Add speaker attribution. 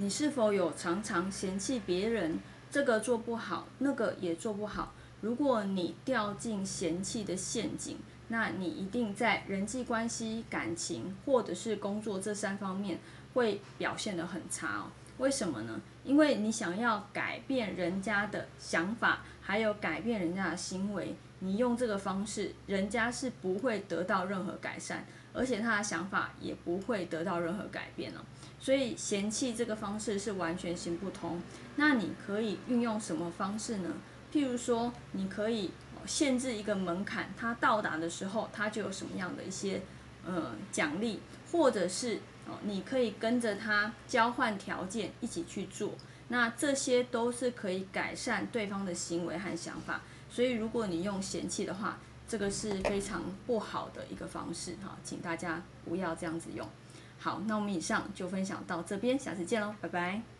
Speaker 1: 你是否有常常嫌弃别人这个做不好，那个也做不好？如果你掉进嫌弃的陷阱，那你一定在人际关系、感情或者是工作这三方面会表现得很差哦。为什么呢？因为你想要改变人家的想法，还有改变人家的行为，你用这个方式，人家是不会得到任何改善，而且他的想法也不会得到任何改变哦。所以嫌弃这个方式是完全行不通。那你可以运用什么方式呢？譬如说，你可以限制一个门槛，他到达的时候，他就有什么样的一些呃奖励，或者是哦。你可以跟着他交换条件一起去做，那这些都是可以改善对方的行为和想法。所以如果你用嫌弃的话，这个是非常不好的一个方式哈，请大家不要这样子用。好，那我们以上就分享到这边，下次见喽，拜拜。